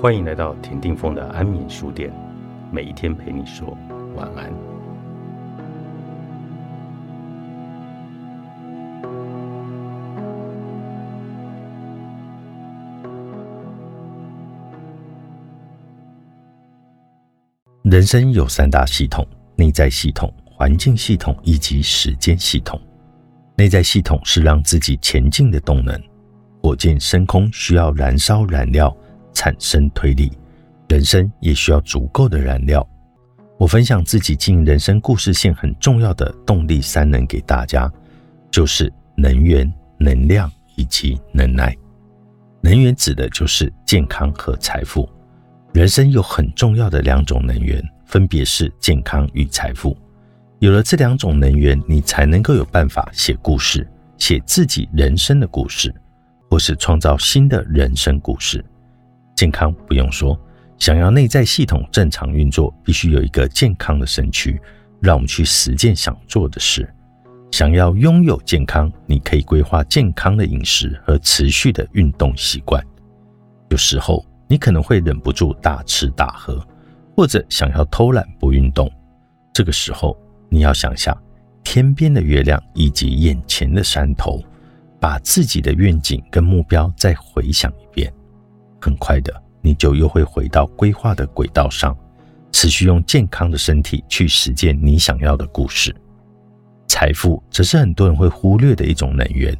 欢迎来到田定峰的安眠书店，每一天陪你说晚安。人生有三大系统：内在系统、环境系统以及时间系统。内在系统是让自己前进的动能，火箭升空需要燃烧燃料。产生推力，人生也需要足够的燃料。我分享自己经营人生故事线很重要的动力三能给大家，就是能源、能量以及能耐。能源指的就是健康和财富。人生有很重要的两种能源，分别是健康与财富。有了这两种能源，你才能够有办法写故事，写自己人生的故事，或是创造新的人生故事。健康不用说，想要内在系统正常运作，必须有一个健康的身躯，让我们去实践想做的事。想要拥有健康，你可以规划健康的饮食和持续的运动习惯。有时候你可能会忍不住大吃大喝，或者想要偷懒不运动。这个时候，你要想想天边的月亮以及眼前的山头，把自己的愿景跟目标再回想一遍。很快的，你就又会回到规划的轨道上，持续用健康的身体去实践你想要的故事。财富则是很多人会忽略的一种能源。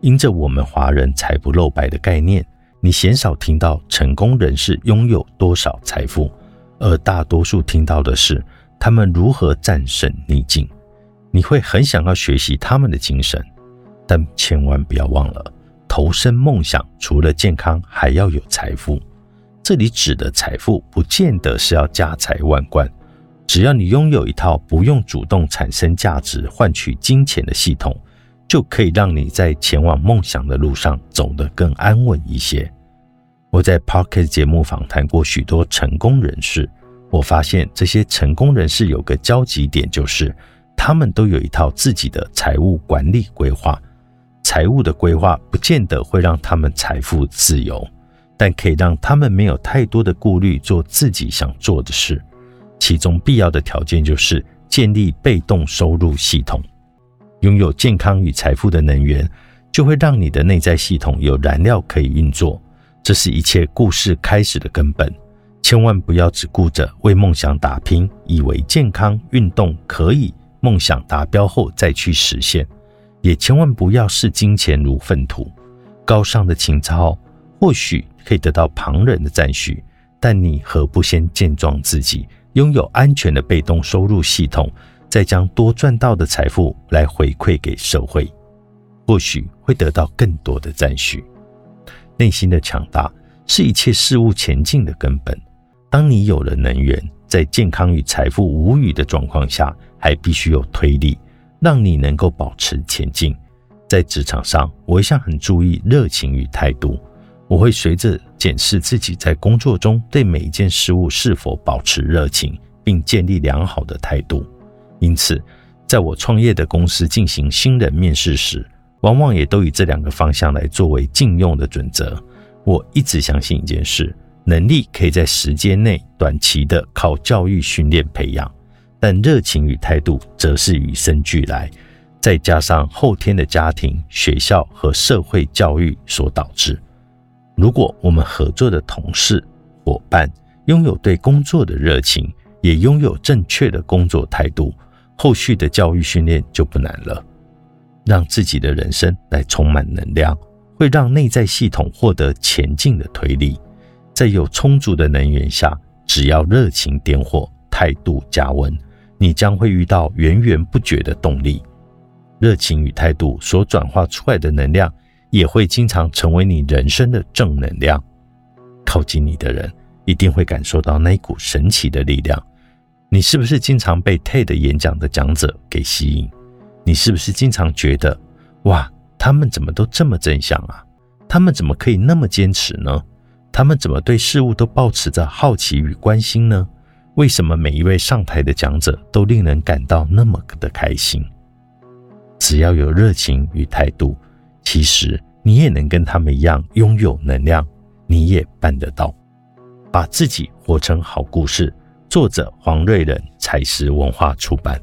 因着我们华人财不露白的概念，你鲜少听到成功人士拥有多少财富，而大多数听到的是他们如何战胜逆境。你会很想要学习他们的精神，但千万不要忘了。投身梦想，除了健康，还要有财富。这里指的财富，不见得是要家财万贯，只要你拥有一套不用主动产生价值换取金钱的系统，就可以让你在前往梦想的路上走得更安稳一些。我在 Pocket 节目访谈过许多成功人士，我发现这些成功人士有个交集点，就是他们都有一套自己的财务管理规划。财务的规划不见得会让他们财富自由，但可以让他们没有太多的顾虑，做自己想做的事。其中必要的条件就是建立被动收入系统，拥有健康与财富的能源，就会让你的内在系统有燃料可以运作。这是一切故事开始的根本。千万不要只顾着为梦想打拼，以为健康运动可以梦想达标后再去实现。也千万不要视金钱如粪土，高尚的情操或许可以得到旁人的赞许，但你何不先健壮自己，拥有安全的被动收入系统，再将多赚到的财富来回馈给社会，或许会得到更多的赞许。内心的强大是一切事物前进的根本。当你有了能源，在健康与财富无语的状况下，还必须有推力。让你能够保持前进。在职场上，我一向很注意热情与态度。我会随着检视自己在工作中对每一件事物是否保持热情，并建立良好的态度。因此，在我创业的公司进行新人面试时，往往也都以这两个方向来作为禁用的准则。我一直相信一件事：能力可以在时间内短期的靠教育训练培养。但热情与态度则是与生俱来，再加上后天的家庭、学校和社会教育所导致。如果我们合作的同事、伙伴拥有对工作的热情，也拥有正确的工作态度，后续的教育训练就不难了。让自己的人生来充满能量，会让内在系统获得前进的推力。在有充足的能源下，只要热情点火，态度加温。你将会遇到源源不绝的动力，热情与态度所转化出来的能量，也会经常成为你人生的正能量。靠近你的人一定会感受到那一股神奇的力量。你是不是经常被 TED 演讲的讲者给吸引？你是不是经常觉得，哇，他们怎么都这么正向啊？他们怎么可以那么坚持呢？他们怎么对事物都保持着好奇与关心呢？为什么每一位上台的讲者都令人感到那么的开心？只要有热情与态度，其实你也能跟他们一样拥有能量，你也办得到。把自己活成好故事。作者黄瑞仁，采石文化出版。